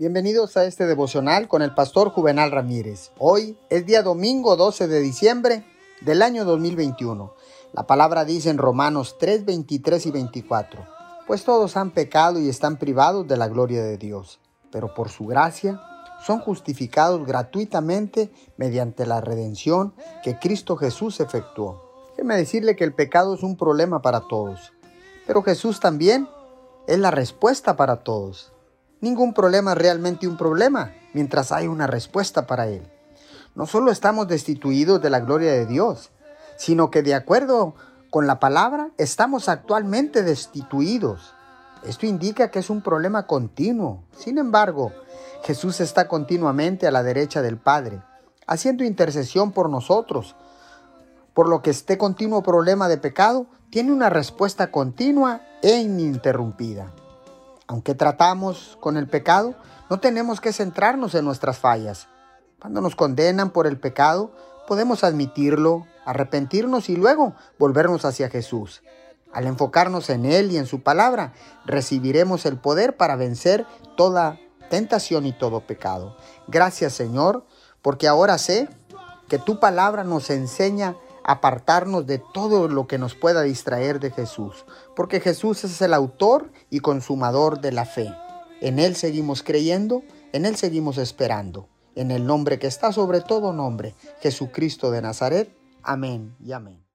Bienvenidos a este devocional con el pastor Juvenal Ramírez. Hoy es día domingo 12 de diciembre del año 2021. La palabra dice en Romanos 3, 23 y 24, pues todos han pecado y están privados de la gloria de Dios, pero por su gracia son justificados gratuitamente mediante la redención que Cristo Jesús efectuó. Déjeme decirle que el pecado es un problema para todos, pero Jesús también es la respuesta para todos. Ningún problema es realmente un problema mientras hay una respuesta para él. No solo estamos destituidos de la gloria de Dios, sino que de acuerdo con la palabra estamos actualmente destituidos. Esto indica que es un problema continuo. Sin embargo, Jesús está continuamente a la derecha del Padre, haciendo intercesión por nosotros, por lo que este continuo problema de pecado tiene una respuesta continua e ininterrumpida. Aunque tratamos con el pecado, no tenemos que centrarnos en nuestras fallas. Cuando nos condenan por el pecado, podemos admitirlo, arrepentirnos y luego volvernos hacia Jesús. Al enfocarnos en Él y en su palabra, recibiremos el poder para vencer toda tentación y todo pecado. Gracias Señor, porque ahora sé que tu palabra nos enseña apartarnos de todo lo que nos pueda distraer de Jesús, porque Jesús es el autor y consumador de la fe. En Él seguimos creyendo, en Él seguimos esperando, en el nombre que está sobre todo nombre, Jesucristo de Nazaret. Amén y amén.